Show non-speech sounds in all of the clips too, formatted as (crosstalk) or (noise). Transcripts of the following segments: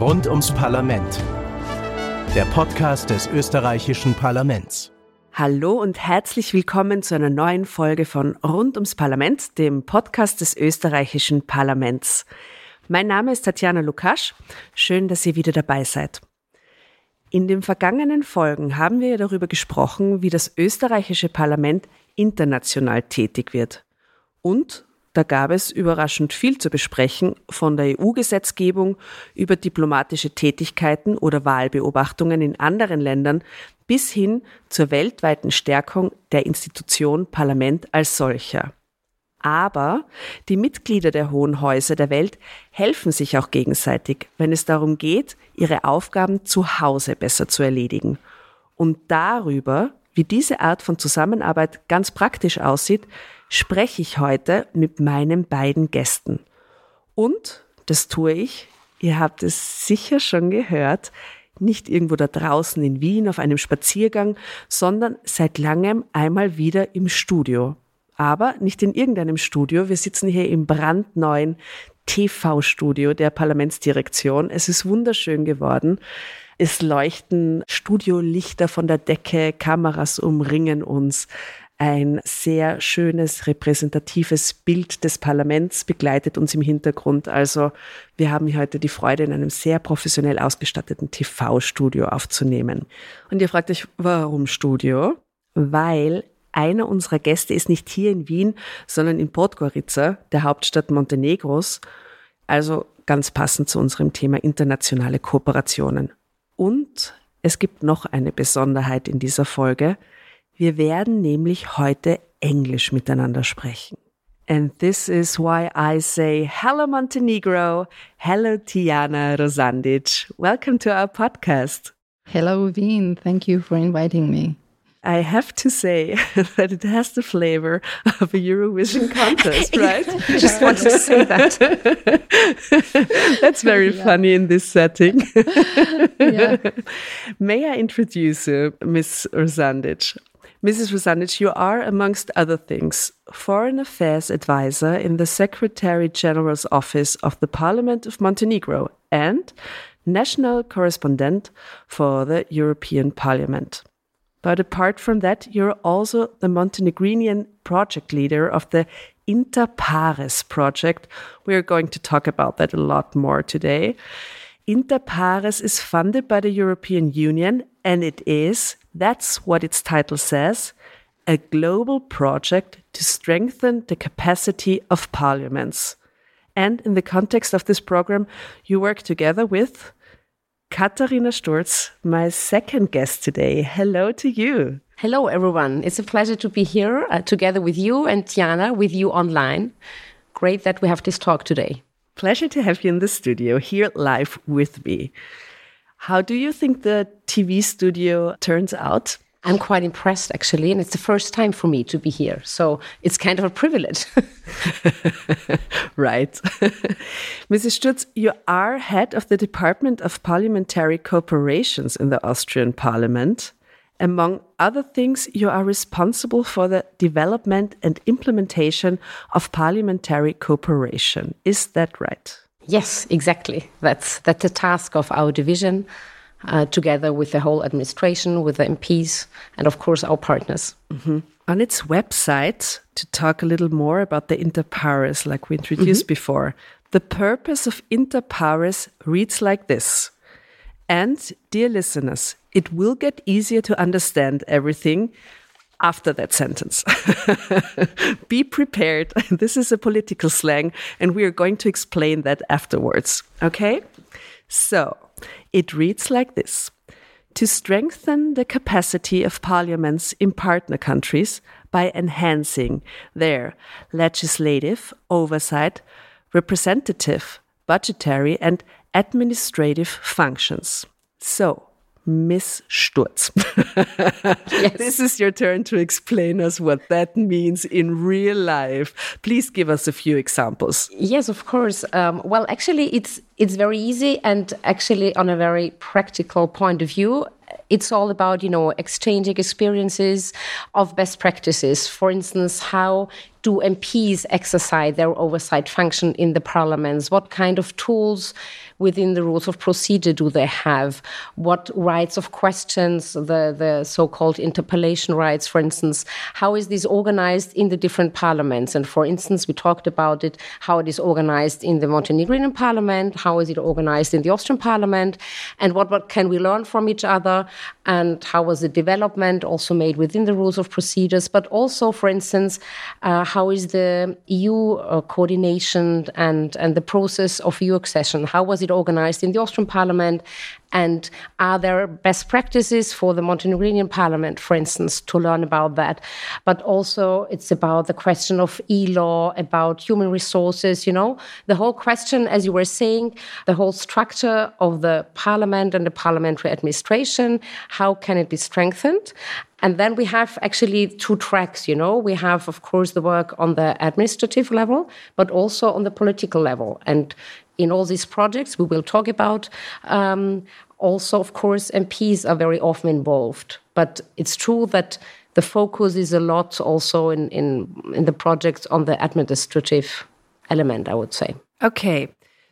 Rund ums Parlament. Der Podcast des österreichischen Parlaments. Hallo und herzlich willkommen zu einer neuen Folge von Rund ums Parlament, dem Podcast des österreichischen Parlaments. Mein Name ist Tatjana Lukasch. Schön, dass ihr wieder dabei seid. In den vergangenen Folgen haben wir darüber gesprochen, wie das österreichische Parlament international tätig wird. Und da gab es überraschend viel zu besprechen, von der EU-Gesetzgebung über diplomatische Tätigkeiten oder Wahlbeobachtungen in anderen Ländern bis hin zur weltweiten Stärkung der Institution Parlament als solcher. Aber die Mitglieder der hohen Häuser der Welt helfen sich auch gegenseitig, wenn es darum geht, ihre Aufgaben zu Hause besser zu erledigen. Und darüber, wie diese Art von Zusammenarbeit ganz praktisch aussieht, spreche ich heute mit meinen beiden Gästen. Und das tue ich, ihr habt es sicher schon gehört, nicht irgendwo da draußen in Wien auf einem Spaziergang, sondern seit langem einmal wieder im Studio aber nicht in irgendeinem Studio. Wir sitzen hier im brandneuen TV-Studio der Parlamentsdirektion. Es ist wunderschön geworden. Es leuchten Studiolichter von der Decke, Kameras umringen uns. Ein sehr schönes, repräsentatives Bild des Parlaments begleitet uns im Hintergrund. Also wir haben heute die Freude, in einem sehr professionell ausgestatteten TV-Studio aufzunehmen. Und ihr fragt euch, warum Studio? Weil einer unserer Gäste ist nicht hier in Wien, sondern in Podgorica, der Hauptstadt Montenegros. Also ganz passend zu unserem Thema internationale Kooperationen. Und es gibt noch eine Besonderheit in dieser Folge. Wir werden nämlich heute Englisch miteinander sprechen. And this is why I say hello Montenegro, hello Tiana Rosandic. Welcome to our podcast. Hello Wien, thank you for inviting me. I have to say (laughs) that it has the flavor of a Eurovision (laughs) contest, right? I just wanted to say that. (laughs) That's very yeah. funny in this setting. yeah. May I introduce you, Ms. Rosandic? Mrs. Rosandic, you are, amongst other things, Foreign Affairs Advisor in the Secretary General's Office of the Parliament of Montenegro and National Correspondent for the European Parliament. But apart from that, you're also the Montenegrinian project leader of the Inter Pares project. We're going to talk about that a lot more today. Inter Pares is funded by the European Union, and it is, that's what its title says, a global project to strengthen the capacity of parliaments. And in the context of this program, you work together with Katharina Stourzh, my second guest today. Hello to you. Hello, everyone. It's a pleasure to be here uh, together with you and Tijana, with you online. Great that we have this talk today. Pleasure to have you in the studio here live with me. How do you think the TV studio turns out? I'm quite impressed actually, and it's the first time for me to be here. So it's kind of a privilege. (laughs) right. (laughs) Mrs. Stourzh, you are head of the Department of Parliamentary Cooperations in the Austrian Parliament. Among other things, you are responsible for the development and implementation of parliamentary cooperation. Is that right? Yes, exactly. That's that's the task of our division uh, together with the whole administration, with the MPs, and of course our partners. Mm -hmm. On its website, to talk a little more about the Interpares, like we introduced mm -hmm. before, the purpose of Interpares reads like this. And, dear listeners, it will get easier to understand everything after that sentence. (laughs) Be prepared. (laughs) This is a political slang, and we are going to explain that afterwards. Okay? So, it reads like this To strengthen the capacity of parliaments in partner countries by enhancing their legislative oversight, representative, budgetary, and administrative functions. So, Miss Stourzh. yes. This is your turn to explain us what that means in real life. Please give us a few examples. Yes, of course. Um, well, actually, it's it's very easy, and actually, on a very practical point of view, it's all about, you know, exchanging experiences of best practices. For instance, how do MPs exercise their oversight function in the parliaments? What kind of tools within the rules of procedure do they have? What rights of questions, the, the so called interpellation rights, for instance, how is this organized in the different parliaments? And for instance, we talked about it, how it is organized in the Montenegrin parliament, how is it organized in the Austrian parliament, and what, what can we learn from each other, and how was the development also made within the rules of procedures, but also, for instance, uh, how is the EU uh, coordination and, and the process of EU accession? How was it it organized in the Austrian parliament? And are there best practices for the Montenegrin parliament, for instance, to learn about that? But also, it's about the question of e law, about human resources, you know, the whole question, as you were saying, the whole structure of the parliament and the parliamentary administration, how can it be strengthened? And then we have actually two tracks, you know. We have, of course, the work on the administrative level, but also on the political level. And in all these projects we will talk about. Um, also, of course, MPs are very often involved, but it's true that the focus is a lot also in, in, in the projects on the administrative element, I would say. Okay.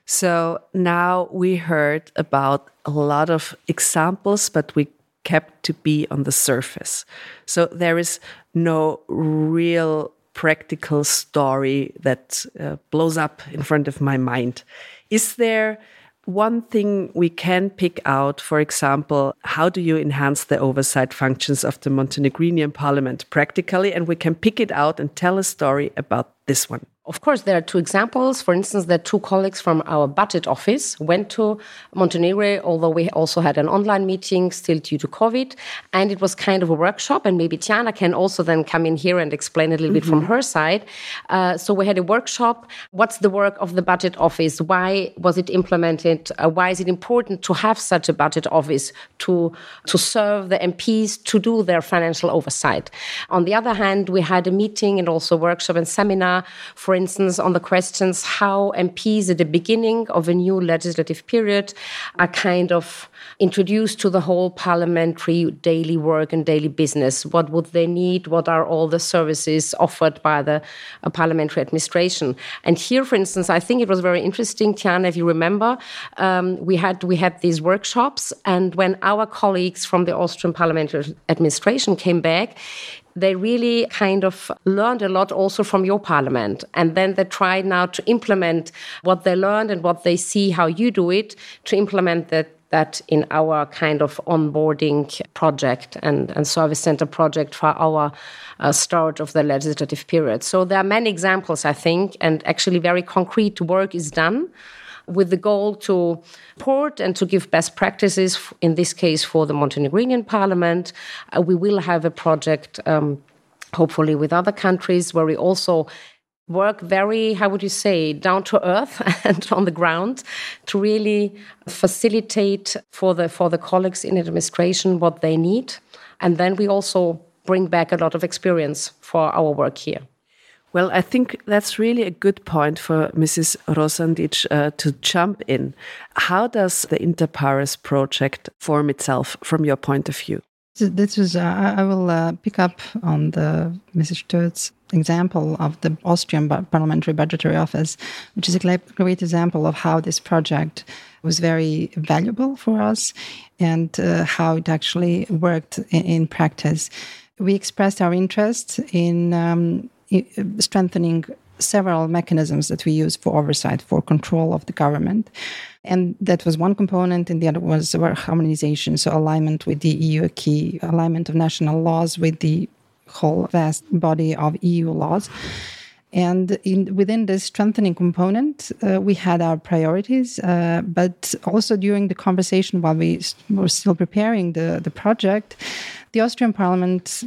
So now we heard about a lot of examples, but we kept to be on the surface. So there is no real practical story that uh, blows up in front of my mind. Is there one thing we can pick out, for example, how do you enhance the oversight functions of the Montenegrin parliament practically? And we can pick it out and tell a story about this one. Of course, there are two examples. For instance, that two colleagues from our budget office went to Montenegro, although we also had an online meeting still due to COVID. And it was kind of a workshop. And maybe Tijana can also then come in here and explain a little mm -hmm. bit from mm-hmm. her side. Uh, so we had a workshop. What's the work of the budget office? Why was it implemented? Uh, why is it important to have such a budget office to, to serve the MPs to do their financial oversight? On the other hand, we had a meeting and also workshop and seminar for instance, on the questions how MPs at the beginning of a new legislative period are kind of introduced to the whole parliamentary daily work and daily business. What would they need? What are all the services offered by the uh, parliamentary administration? And here, for instance, I think it was very interesting, Tijana, if you remember, um, we had we had these workshops, and when our colleagues from the Austrian parliamentary administration came back, they really kind of learned a lot also from your parliament. And then they try now to implement what they learned and what they see how you do it to implement that that in our kind of onboarding project and, and service center project for our uh, start of the legislative period. So there are many examples, I think, and actually very concrete work is done with the goal to port and to give best practices, in this case for the Montenegrin parliament. Uh, we will have a project, um, hopefully, with other countries where we also work very, how would you say, down to earth (laughs) and on the ground to really facilitate for the, for the colleagues in administration what they need. And then we also bring back a lot of experience for our work here. Well, I think that's really a good point for Mrs. Rosandic uh, to jump in. How does the Interpares project form itself from your point of view? This was, uh, I will uh, pick up on the Mrs. Stourzh example of the Austrian Parliamentary Budgetary Office, which is a great example of how this project was very valuable for us and uh, how it actually worked in, in, practice. We expressed our interest in um, strengthening several mechanisms that we use for oversight, for control of the government. And that was one component, and the other was harmonization, so alignment with the EU acquis, alignment of national laws with the whole vast body of EU laws. And in, within this strengthening component, uh, we had our priorities, uh, but also during the conversation while we were still preparing the, the project, the Austrian Parliament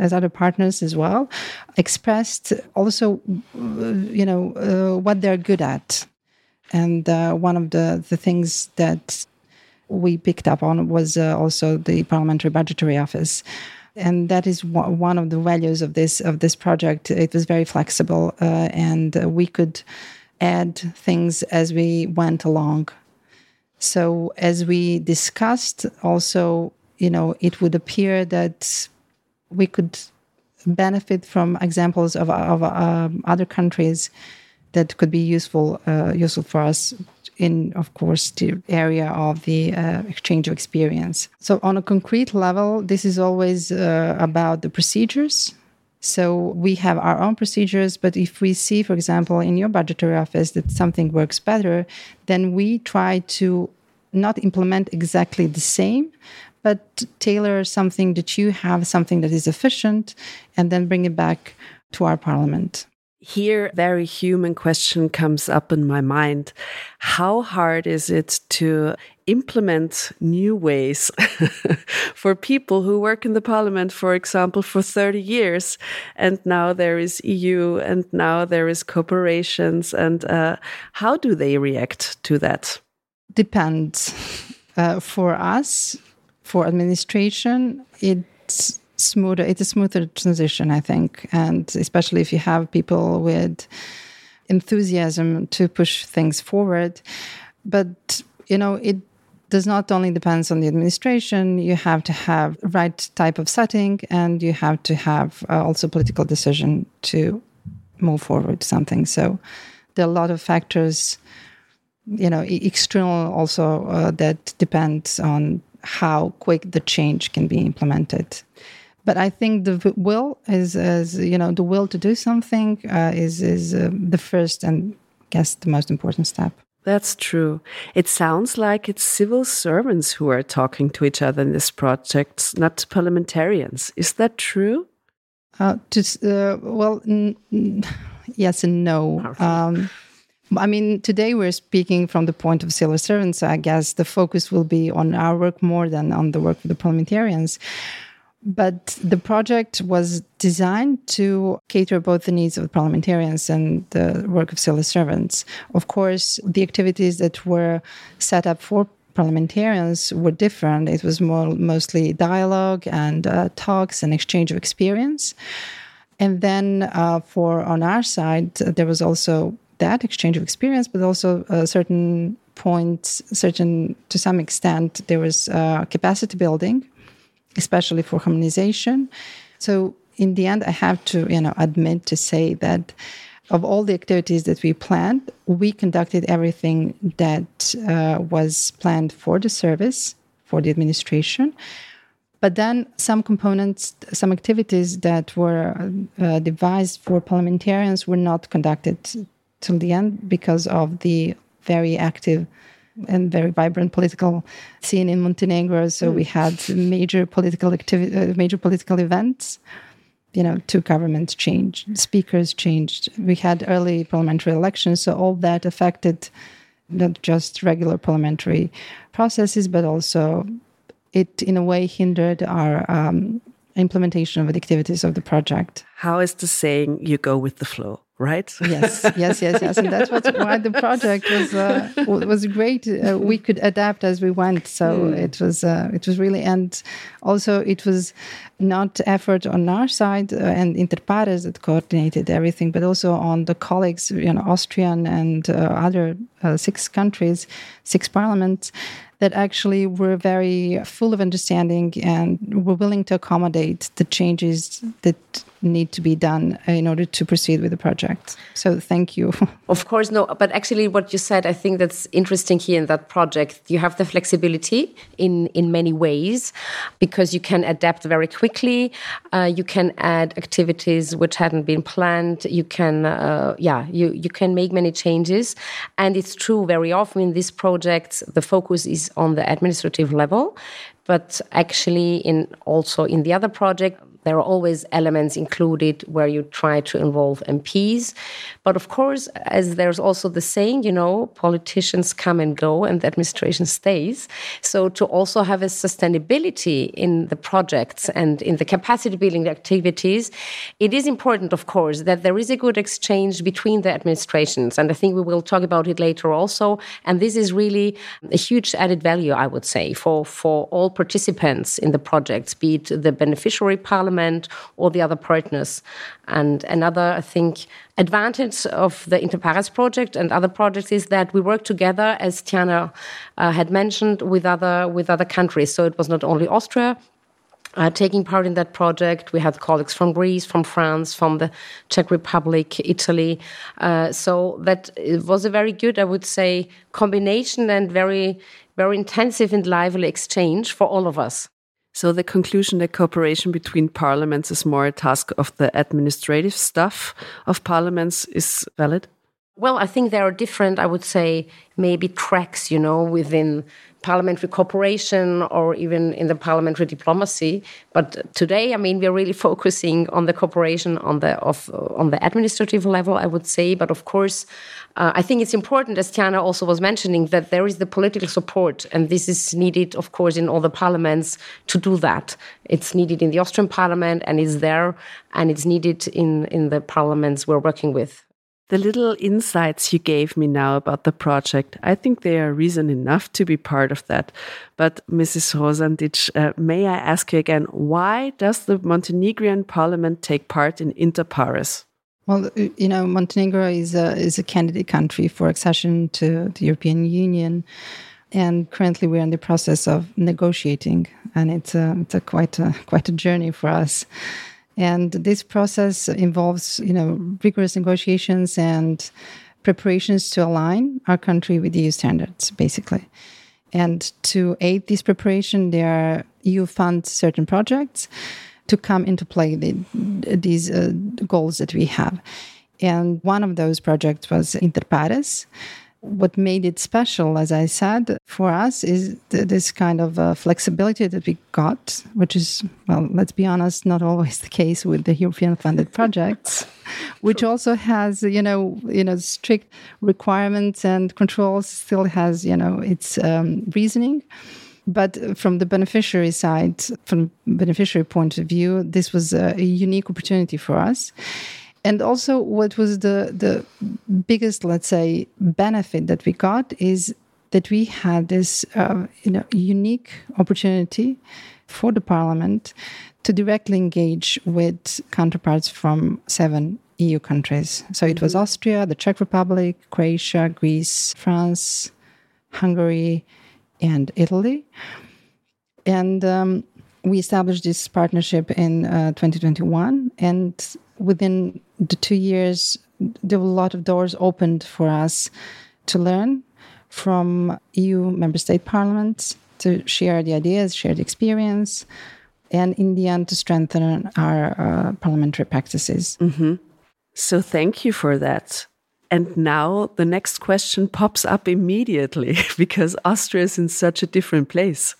as other partners as well, expressed also, you know, uh, what they're good at. And uh, one of the, the things that we picked up on was uh, also the Parliamentary Budgetary Office. And that is one of the values of this of this project. It was very flexible, uh, and uh, we could add things as we went along. So, as we discussed, also you know, it would appear that we could benefit from examples of, of um, other countries that could be useful uh, useful for us in, of course, the area of the uh, exchange of experience. So, on a concrete level, this is always uh, about the procedures. So, we have our own procedures, but if we see, for example, in your budgetary office that something works better, then we try to not implement exactly the same, but tailor something that you have, something that is efficient, and then bring it back to our parliament. Here, very human question comes up in my mind. How hard is it to implement new ways (laughs) for people who work in the parliament, for example, for 30 years? And now there is EU and now there is corporations. And uh, how do they react to that? Depends. Uh, for us, for administration, it's smoother. It's a smoother transition, I think, and especially if you have people with enthusiasm to push things forward. But you know, it does not only depends on the administration. You have to have right type of setting, and you have to have uh, also political decision to move forward something. So there are a lot of factors, you know, external also uh, that depends on how quick the change can be implemented but I think the will is, is you know, the will to do something uh, is is uh, the first and I guess the most important step. That's true. It sounds like it's civil servants who are talking to each other in this project, not parliamentarians. Is that true? Uh, to, uh, well, (laughs) yes and no. Um, I mean, today we're speaking from the point of civil servants. So I guess the focus will be on our work more than on the work of the parliamentarians. But the project was designed to cater both the needs of the parliamentarians and the work of civil servants. Of course, the activities that were set up for parliamentarians were different. It was more mostly dialogue and uh, talks and exchange of experience. And then uh, for on our side, there was also that exchange of experience, but also a certain points, certain to some extent, there was uh, capacity building especially for harmonization. So in the end, I have to, you know, admit to say that of all the activities that we planned, we conducted everything that uh, was planned for the service, for the administration. But then some components, some activities that were uh, devised for parliamentarians were not conducted till the end because of the very active and very vibrant political scene in Montenegro. So mm. we had major political activity, uh, major political events. You know, two governments changed, speakers changed. We had early parliamentary elections, so all that affected not just regular parliamentary processes, but also it, in a way, hindered our um, implementation of the activities of the project. How is the saying "you go with the flow"? Right? yes, yes, yes, yes, and that's what, why the project was uh, was great. Uh, we could adapt as we went, so mm. it was uh, it was really, and also it was not effort on our side uh, and Interpares that coordinated everything, but also on the colleagues, you know, Austrian and uh, other uh, six countries, six parliaments that actually were very full of understanding and were willing to accommodate the changes that need to be done in order to proceed with the project. So thank you. (laughs) Of course, no, but actually, what you said, I think that's interesting here in that project. You have the flexibility in in many ways because you can adapt very quickly. Uh, you can add activities which hadn't been planned. You can, uh, yeah, you you can make many changes, and it's true. Very often in these projects, the focus is on the administrative level, but actually in also in the other project there are always elements included where you try to involve MPs. But of course, as there's also the saying, you know, politicians come and go and the administration stays. So to also have a sustainability in the projects and in the capacity building activities, it is important, of course, that there is a good exchange between the administrations. And I think we will talk about it later also. And this is really a huge added value, I would say, for, for all participants in the projects, be it the beneficiary parliament Parliament or the other partners. And another, I think, advantage of the Interpares project and other projects is that we work together, as Tijana uh, had mentioned, with other with other countries. So it was not only Austria, uh, taking part in that project. We had colleagues from Greece, from France, from the Czech Republic, Italy. Uh, so that was a very good, I would say, combination and very, very intensive and lively exchange for all of us. So the conclusion that cooperation between parliaments is more a task of the administrative staff of parliaments is valid? Well, I think there are different, I would say, maybe tracks, you know, within parliamentary cooperation or even in the parliamentary diplomacy. But today, I mean, we're really (laughs) focusing on the cooperation on the of on the administrative level, I would say. But of course, uh, I think it's important, as Tijana also was mentioning, that there is the political support, and this is needed, of course, in all the parliaments to do that. It's needed in the Austrian parliament, and it's there, and it's needed in in the parliaments we're working with. The little insights you gave me now about the project, I think they are reason enough to be part of that. But Mrs. Rosandic, uh, may I ask you again, why does the Montenegrin parliament take part in Interpares? Well, you know, Montenegro is a, is a candidate country for accession to the European Union. And currently, we're in the process of negotiating, and it's a, it's a quite a quite a journey for us. And this process involves, you know, rigorous negotiations and preparations to align our country with EU standards, basically. And to aid this preparation, there are EU funds certain projects to come into play the, these uh, goals that we have. And one of those projects was Interpares, what made it special, as I said, for us is th- this kind of uh, flexibility that we got, which is, well, let's be honest, not always the case with the European funded (laughs) projects, which also has, you know, you know, strict requirements and controls. Still has, you know, its um, reasoning. But from the beneficiary side, from beneficiary point of view, this was a unique opportunity for us and also what was the the biggest let's say benefit that we got is that we had this uh, you know unique opportunity for the parliament to directly engage with counterparts from seven EU countries. So it was mm-hmm. Austria, the Czech Republic, Croatia, Greece, France, Hungary, and Italy. And um, we established this partnership in uh, 2021. And within the two years, there were a lot of doors opened for us to learn from EU member state parliaments, to share the ideas, share the experience, and in the end, to strengthen our uh, parliamentary practices. Mm -hmm. So, thank you for that. And now the next question pops up immediately (laughs) because Austria is in such a different place.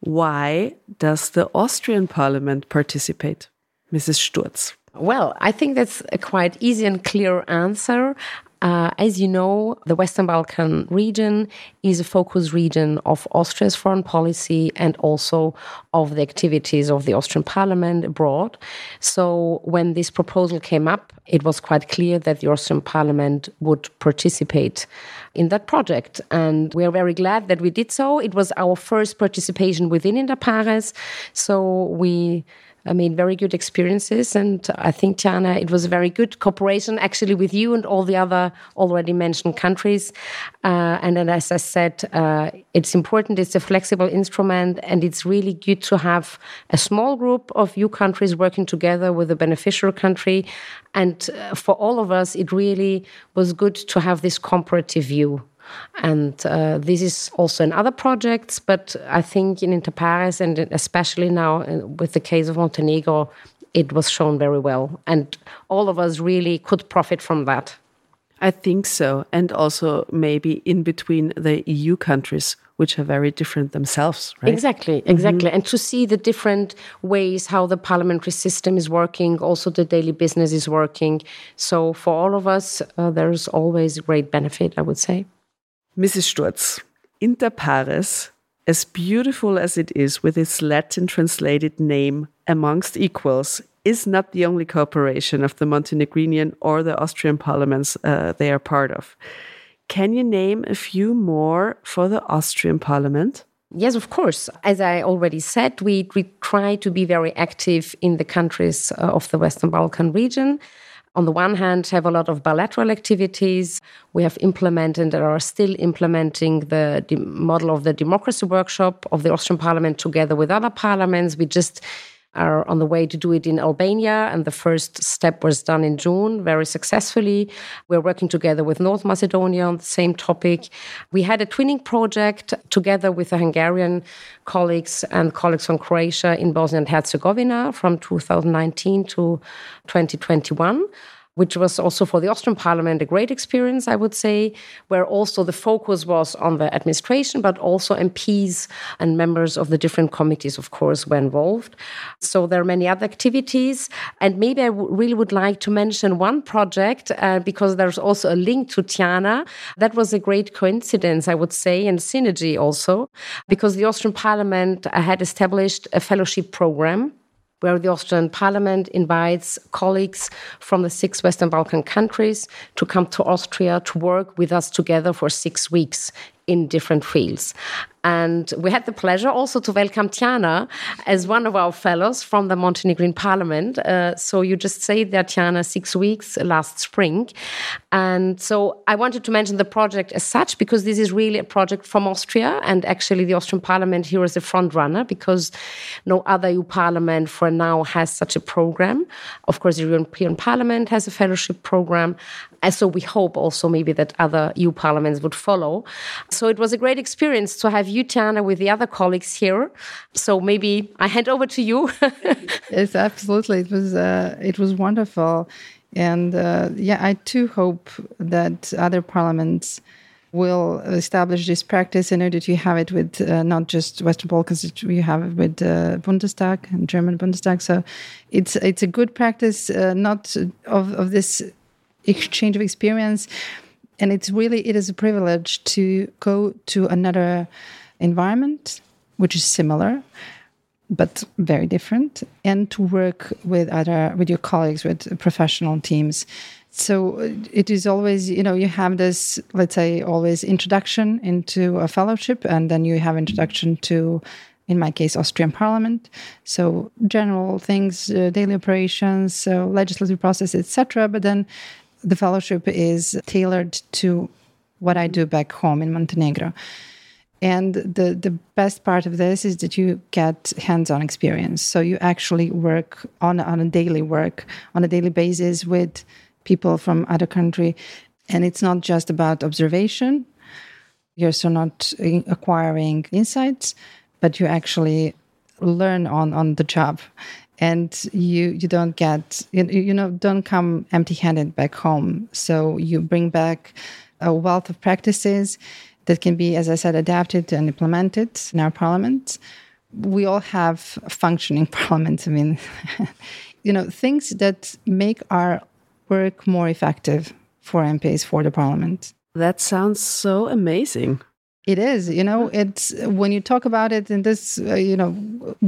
Why does the Austrian parliament participate? Mrs. Stourzh. Well, I think that's a quite easy and clear answer. Uh, as you know, the Western Balkan region is a focus region of Austria's foreign policy and also of the activities of the Austrian parliament abroad. So, when this proposal came up, it was quite clear that the Austrian parliament would participate in that project. And we are very glad that we did so. It was our first participation within Interpares. So, we I made very good experiences, and I think Tijana, it was a very good cooperation actually with you and all the other already mentioned countries. Uh, and then, as I said, uh, it's important. It's a flexible instrument, and it's really good to have a small group of EU countries working together with a beneficial country. And uh, for all of us, it really was good to have this comparative view and uh, this is also in other projects, but I think in Interpares and especially now uh, with the case of Montenegro, it was shown very well. And all of us really could profit from that. I think so. And also maybe in between the EU countries, which are very different themselves, right? Exactly, exactly. Mm -hmm. And to see the different ways how the parliamentary system is working, also the daily business is working. So for all of us, uh, there's always a great benefit, I would say. Mrs. Stourzh, Inter pares, as beautiful as it is with its Latin translated name amongst equals, is not the only cooperation of the Montenegrinian or the Austrian parliaments uh, they are part of. Can you name a few more for the Austrian parliament? Yes, of course. As I already said, we, we try to be very active in the countries uh, of the Western Balkan region. On the one hand, have a lot of bilateral activities. We have implemented and are still implementing the model of the democracy workshop of the Austrian parliament together with other parliaments. We just are on the way to do it in Albania, and the first step was done in June very successfully. We're working together with North Macedonia on the same topic. We had a twinning project together with the Hungarian colleagues and colleagues from Croatia in Bosnia and Herzegovina from 2019 to 2021 which was also for the Austrian parliament a great experience, I would say, where also the focus was on the administration, but also MPs and members of the different committees, of course, were involved. So there are many other activities. And maybe I really would like to mention one project uh, because there's also a link to Tijana. That was a great coincidence, I would say, and synergy also, because the Austrian parliament had established a fellowship program where the Austrian parliament invites colleagues from the six Western Balkan countries to come to Austria to work with us together for six weeks in different fields. And we had the pleasure also to welcome Tijana as one of our fellows from the Montenegrin Parliament. Uh, so you just stayed that Tijana, six weeks last spring. And so I wanted to mention the project as such because this is really a project from Austria. And actually, the Austrian Parliament here is a front runner because no other EU Parliament for now has such a program. Of course, the European Parliament has a fellowship program. And so we hope also maybe that other EU parliaments would follow. So it was a great experience to have you, Tijana, with the other colleagues here. So maybe I hand over to you. (laughs) yes, absolutely. It was uh, it was wonderful, and uh, yeah, I too hope that other parliaments will establish this practice. I know that you have it with uh, not just Western Balkans, you have it with uh, Bundestag and German Bundestag. So it's it's a good practice, uh, not of, of this exchange of experience, and it's really it is a privilege to go to another environment which is similar but very different and to work with other with your colleagues with professional teams so it is always you know you have this let's say always introduction into a fellowship and then you have introduction to in my case austrian parliament so general things uh, daily operations so legislative process etc but then the fellowship is tailored to what I do back home in Montenegro. And the, the best part of this is that you get hands on experience. So you actually work on, on a daily work, on a daily basis with people from other country. And it's not just about observation. You're so not uh, acquiring insights, but you actually learn on, on the job and you you don't get you, you know don't come empty handed back home so you bring back a wealth of practices that can be as i said adapted and implemented in our parliament. We all have functioning (laughs) parliaments. I mean (laughs) you know things that make our work more effective for mps for the parliament. That sounds so amazing. It is, you know, it's when you talk about it in this, uh, you know,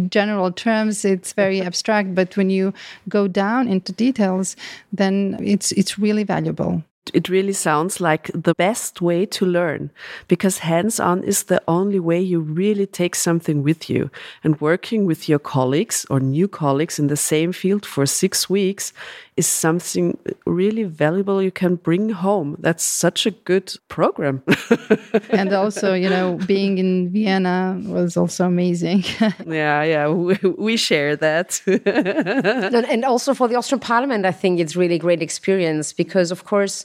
general terms, it's very (laughs) abstract. But when you go down into details, then it's it's really valuable it really sounds like the best way to learn because hands on is the only way you really take something with you. And working with your colleagues or new colleagues in the same field for six weeks is something really valuable you can bring home. That's such a good program. (laughs) and also, you know, being in Vienna was also amazing. (laughs) yeah, yeah, we, we share that. (laughs) and also for the Austrian Parliament, I think it's really great experience because, of course,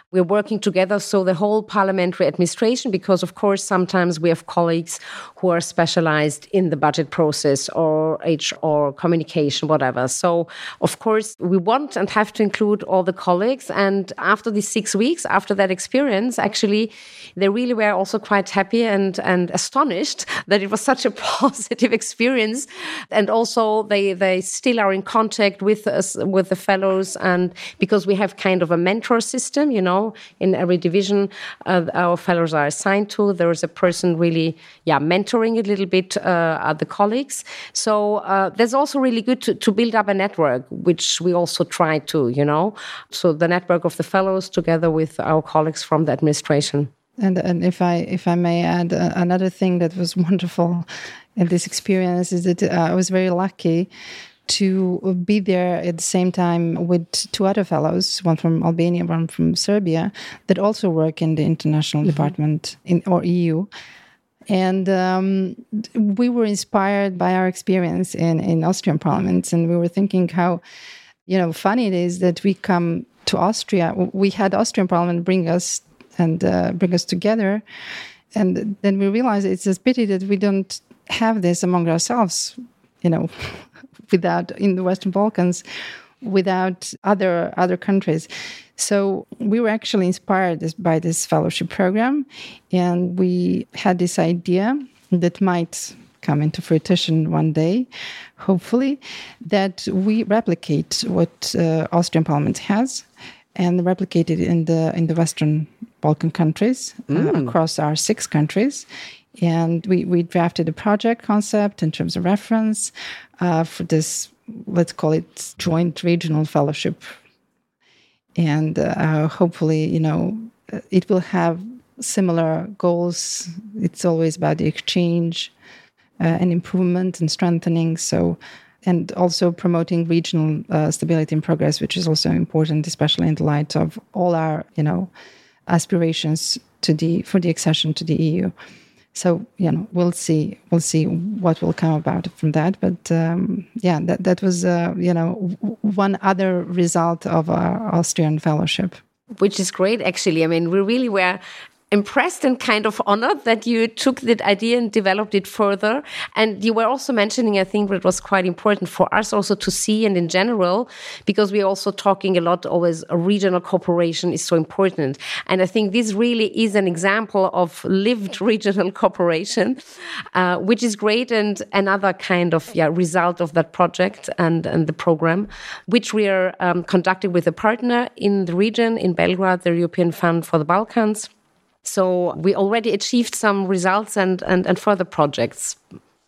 we're working together. So the whole parliamentary administration, because of course sometimes we have colleagues who are specialized in the budget process or HR communication, whatever. So of course we want and have to include all the colleagues. And after these six weeks, after that experience, actually they really were also quite happy and and astonished (laughs) that it was such a (laughs) positive experience. And also they they still are in contact with us with the fellows and because we have kind of a mentor system, you know, in every division uh, our fellows are assigned to. There is a person really, yeah, mentoring a little bit uh, the colleagues. So uh, that's also really good to, to build up a network, which we also try to, you know. So the network of the fellows together with our colleagues from the administration. And and if I if I may add uh, another thing that was (laughs) wonderful in this experience is that uh, I was very lucky to be there at the same time with two other fellows, one from Albania, one from Serbia, that also work in the international mm -hmm. department in or EU. And um, we were inspired by our experience in, in Austrian parliaments, and we were thinking how, you know, funny it is that we come to Austria. We had Austrian parliament bring us and uh, bring us together, and then we realized it's a pity that we don't have this among ourselves. You know, (laughs) without in the Western Balkans, without other other countries. So we were actually inspired by this fellowship program, and we had this idea that might come into fruition one day, hopefully, that we replicate what uh, Austrian Parliament has and replicate it in the in the Western Balkan countries uh, mm. uh, across our six countries. And we, we drafted a project concept in terms of reference uh, for this, let's call it joint regional fellowship. And uh, hopefully, you know, it will have similar goals. It's always about the exchange uh, and improvement and strengthening. So, and also promoting regional uh, stability and progress, which is also important, especially in the light of all our, you know, aspirations to the for the accession to the EU so you know we'll see we'll see what will come about from that. But um, yeah that that was uh, you know one other result of our austrian fellowship. Which is great actually. I mean we really were impressed and kind of honored that you took that idea and developed it further. And you were also mentioning, I think it was quite important for us also to see and in general, because we're also talking a lot always regional cooperation is so important. And I think this really is an example of lived (laughs) regional cooperation, uh, which is great and another kind of yeah, result of that project and, and the program, which we are um, conducting with a partner in the region in Belgrade, the European Fund for the Balkans. So we already achieved some results and, and, and further projects.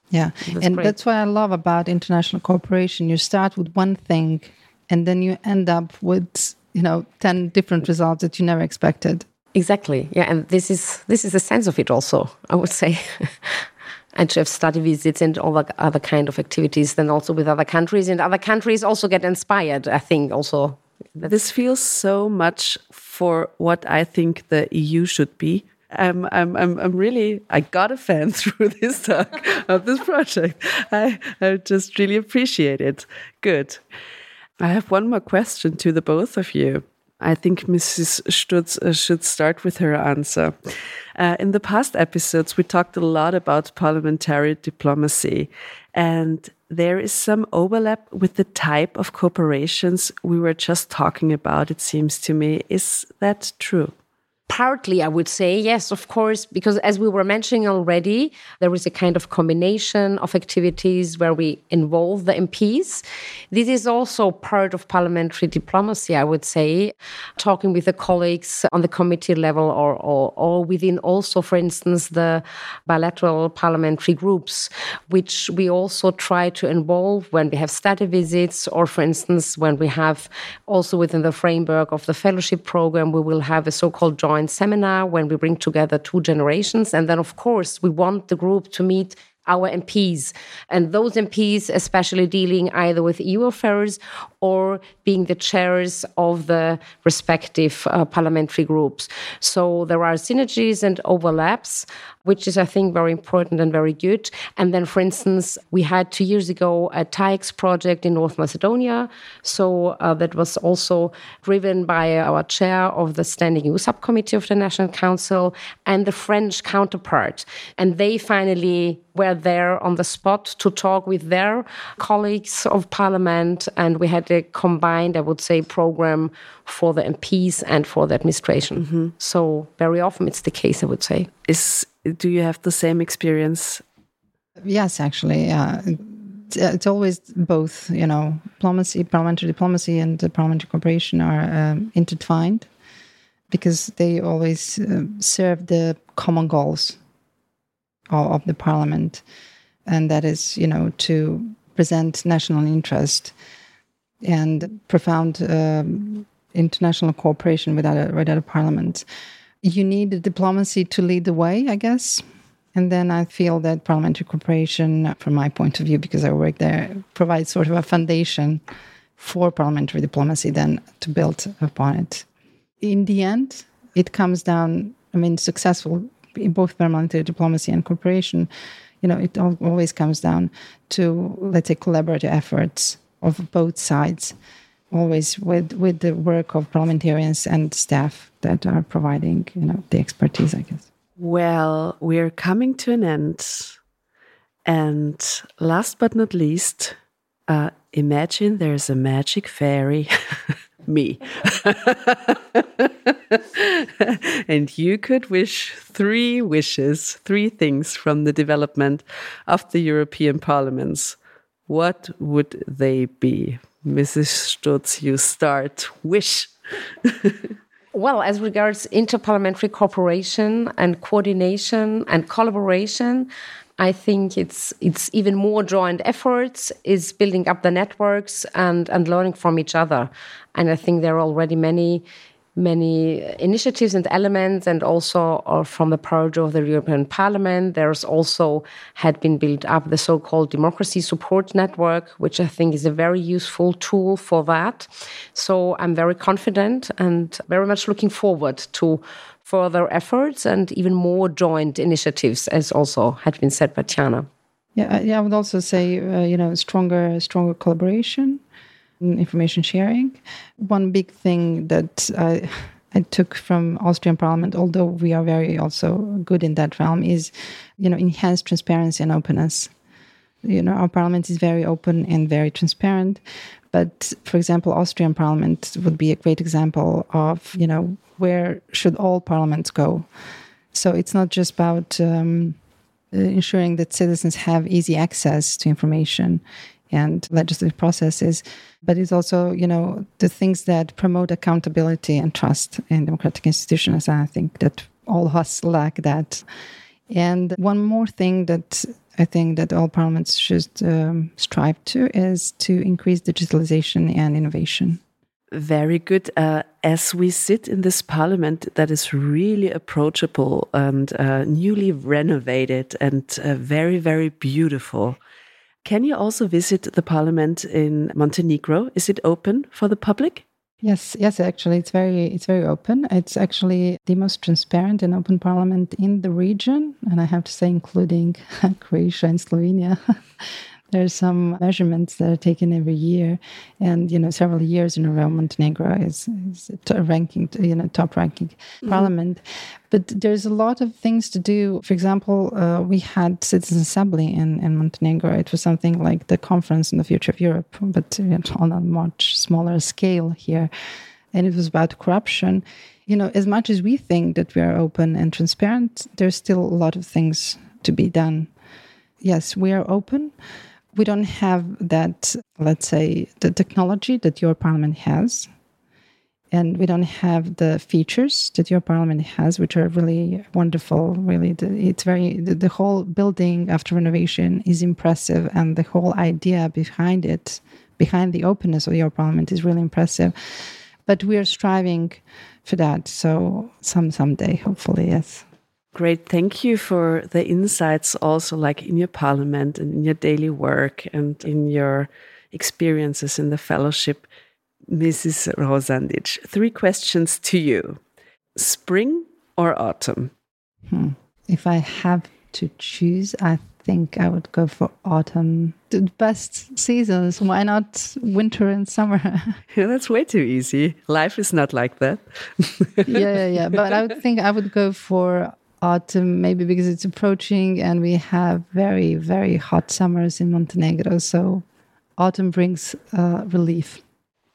Yeah. That's and great. that's what I love about international cooperation. You start with one thing and then you end up with, you know, 10 different results that you never expected. Exactly. Yeah. And this is this is the sense of it also, I would say. (laughs) and to have study visits and all the other kind of activities, then also with other countries and other countries also get inspired, I think also this feels so much for what I think the EU should be. I'm, I'm, I'm, I'm really, I got a fan (laughs) through this talk of this project. I, I just really appreciate it. Good. I have one more question to the both of you. I think Mrs. Stourzh uh, should start with her answer. Uh, in the past episodes, we talked a lot about parliamentary diplomacy, and there is some overlap with the type of cooperations we were just talking about, it seems to me. Is that true? Partly, I would say, yes, of course, because as we were mentioning already, there is a kind of combination of activities where we involve the MPs. This is also part of parliamentary diplomacy, I would say, talking with the colleagues on the committee level or, or, or within also, for instance, the bilateral parliamentary groups, which we also try to involve when we have study visits or, for instance, when we have also within the framework of the fellowship program, we will have a so called joint seminar when we bring together two generations. And then, of course, we want the group to meet our MPs. And those MPs, especially dealing either with EU affairs or being the chairs of the respective uh, parliamentary groups. So there are synergies and overlaps, which is, I think, very important and very good. And then, for instance, we had two years ago a TAIEX project in North Macedonia. So uh, that was also driven by our chair of the Standing EU Subcommittee of the National Council and the French counterpart. And they finally were there on the spot to talk with their colleagues of parliament. And we had a combined, I would say, program for the MPs and for the administration. Mm -hmm. So very often it's the case, I would say. Is do you have the same experience? Yes, actually, yeah. It's always both, you know, diplomacy, parliamentary diplomacy, and parliamentary cooperation are um, intertwined because they always uh, serve the common goals of, of the parliament, and that is, you know, to present national interest and profound um, international cooperation with other, with other parliaments. You need diplomacy to lead the way, I guess. And then I feel that parliamentary cooperation, from my point of view, because I work there, provides sort of a foundation for parliamentary diplomacy then to build upon it. In the end, it comes down, I mean, successful in both parliamentary diplomacy and cooperation, you know, it always comes down to, let's say, collaborative efforts of both sides, always with, with the work of parliamentarians and staff that are providing, you know, the expertise, I guess. Well, we're coming to an end. And last but not least, uh, imagine there's a magic fairy, (laughs) me. (laughs) and you could wish three wishes, three things from the development of the European parliaments. What would they be? Mrs. Stourzh, you start. Wish. (laughs) well, as regards interparliamentary cooperation and coordination and collaboration, I think it's it's even more joint efforts, is building up the networks and and learning from each other. And I think there are already many many initiatives and elements, and also uh, from the purge of the European Parliament, there's also had been built up the so-called Democracy Support Network, which I think is a very useful tool for that. So I'm very confident and very much looking forward to further efforts and even more joint initiatives, as also had been said by Tijana. Yeah, yeah, I would also say, uh, you know, stronger, stronger collaboration, information sharing. One big thing that I, I took from Austrian Parliament, although we are very also good in that realm, is, you know, enhanced transparency and openness. You know, our parliament is very open and very transparent. But for example, Austrian Parliament would be a great example of, you know, where should all parliaments go. So it's not just about um, ensuring that citizens have easy access to information and legislative processes, but it's also, you know, the things that promote accountability and trust in democratic institutions. And I think that all of us lack that. And one more thing that I think that all parliaments should um, strive to is to increase digitalization and innovation. Very good. Uh, as we sit in this parliament that is really approachable and uh, newly renovated and uh, very, very beautiful, can you also visit the parliament in Montenegro? Is it open for the public? Yes, yes, actually it's very it's very open. It's actually the most transparent and open parliament in the region and I have to say including (laughs) Croatia and Slovenia. (laughs) There's some measurements that are taken every year, and you know, several years in a row, Montenegro is, is a ranking, you know, top ranking mm-hmm. parliament. But there's a lot of things to do. For example, uh, we had citizens assembly in, in Montenegro. It was something like the conference on the future of Europe, but you know, on a much smaller scale here, and it was about corruption. You know, as much as we think that we are open and transparent, there's still a lot of things to be done. Yes, we are open we don't have that, let's say, the technology that your parliament has. And we don't have the features that your parliament has, which are really wonderful. Really, it's very, the, whole building after renovation is impressive. And the whole idea behind it, behind the openness of your parliament, is really impressive. But we are striving for that. So, some someday, hopefully, yes. Great. Thank you for the insights also like in your parliament and in your daily work and in your experiences in the fellowship. Mrs. Rosandic, three questions to you. Spring or autumn? Hmm. If I have to choose, I think I would go for autumn. The best seasons. Why not winter and summer? yeah, (laughs) (laughs) that's way too easy. Life is not like that. (laughs) yeah, yeah, yeah. But I would think I would go for autumn, maybe because it's approaching and we have very, very hot summers in Montenegro. So autumn brings uh, relief.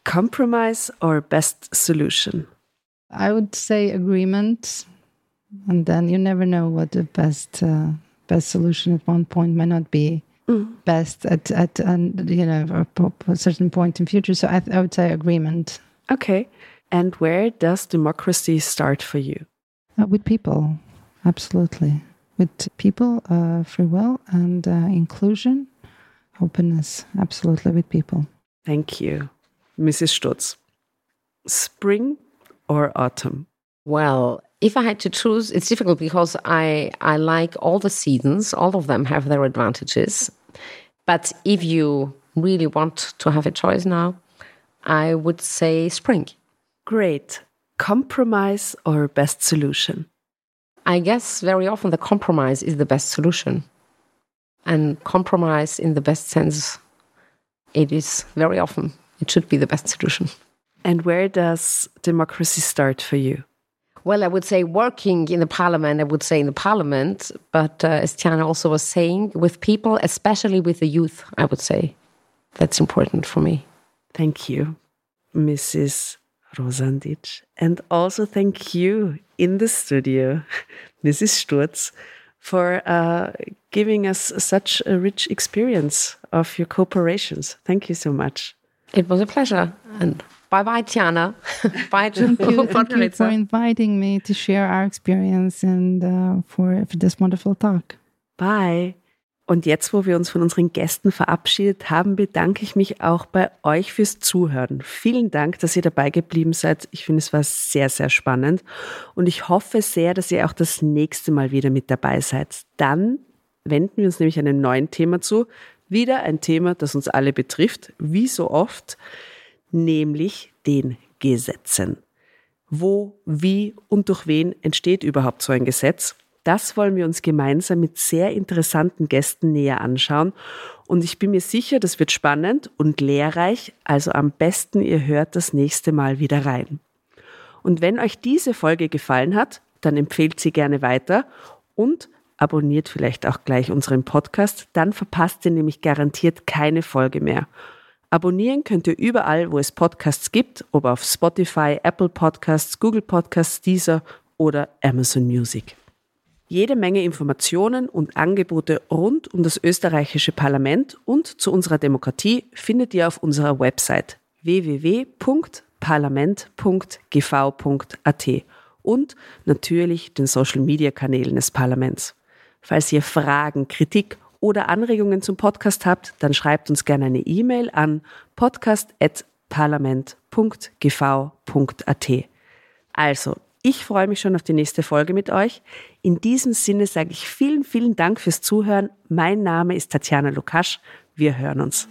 Compromise or best solution? I would say agreement. And then you never know what the best uh, best solution at one point might not be mm. best at at an, you know a, a, certain point in future. So I, I would say agreement. Okay. And where does democracy start for you? Uh, with people absolutely. With people, uh, free will and uh, inclusion, openness, absolutely with people. Thank you. Mrs. Stourzh, spring or autumn? Well, If I had to choose, it's difficult because I, I like all the seasons, all of them have their advantages. But if you really want to have a choice now, I would say spring. Great. Compromise or best solution? I guess very often the compromise is the best solution. And compromise, in the best sense, it is very often, it should be the best solution. And where does democracy start for you? Well, I would say working in the parliament, I would say in the parliament, but uh, as Tijana also was saying, with people, especially with the youth, I would say that's important for me. Thank you, Mrs. Rosandic. And also thank you in the studio, (laughs) Mrs. Stourzh, for uh, giving us such a rich experience of your cooperations. Thank you so much. It was a pleasure. And bye bye, Tijana. (laughs) bye, thank you, thank you for inviting me to share our experience and uh, for, for this wonderful talk. Bye. Und jetzt, wo wir uns von unseren Gästen verabschiedet haben, bedanke ich mich auch bei euch fürs Zuhören. Vielen Dank, dass ihr dabei geblieben seid. Ich finde, es war sehr, sehr spannend. Und ich hoffe sehr, dass ihr auch das nächste Mal wieder mit dabei seid. Dann wenden wir uns nämlich einem neuen Thema zu. Wieder ein Thema, das uns alle betrifft, wie so oft, nämlich den Gesetzen. Wo, wie und durch wen entsteht überhaupt so ein Gesetz? Das wollen wir uns gemeinsam mit sehr interessanten Gästen näher anschauen. Und ich bin mir sicher, das wird spannend und lehrreich. Also am besten, ihr hört das nächste Mal wieder rein. Und wenn euch diese Folge gefallen hat, dann empfehlt sie gerne weiter und abonniert vielleicht auch gleich unseren Podcast. Dann verpasst ihr nämlich garantiert keine Folge mehr. Abonnieren könnt ihr überall, wo es Podcasts gibt, ob auf Spotify, Apple Podcasts, Google Podcasts, Deezer oder Amazon Music. Jede Menge Informationen und Angebote rund um das österreichische Parlament und zu unserer Demokratie findet ihr auf unserer Website www.parlament.gv.at und natürlich den Social-Media-Kanälen des Parlaments. Falls ihr Fragen, Kritik oder Anregungen zum Podcast habt, dann schreibt uns gerne eine E-Mail an podcast.parlament.gv.at. Also, ich freue mich schon auf die nächste Folge mit euch. In diesem Sinne sage ich vielen, vielen Dank fürs Zuhören. Mein Name ist Tatjana Lukasch. Wir hören uns.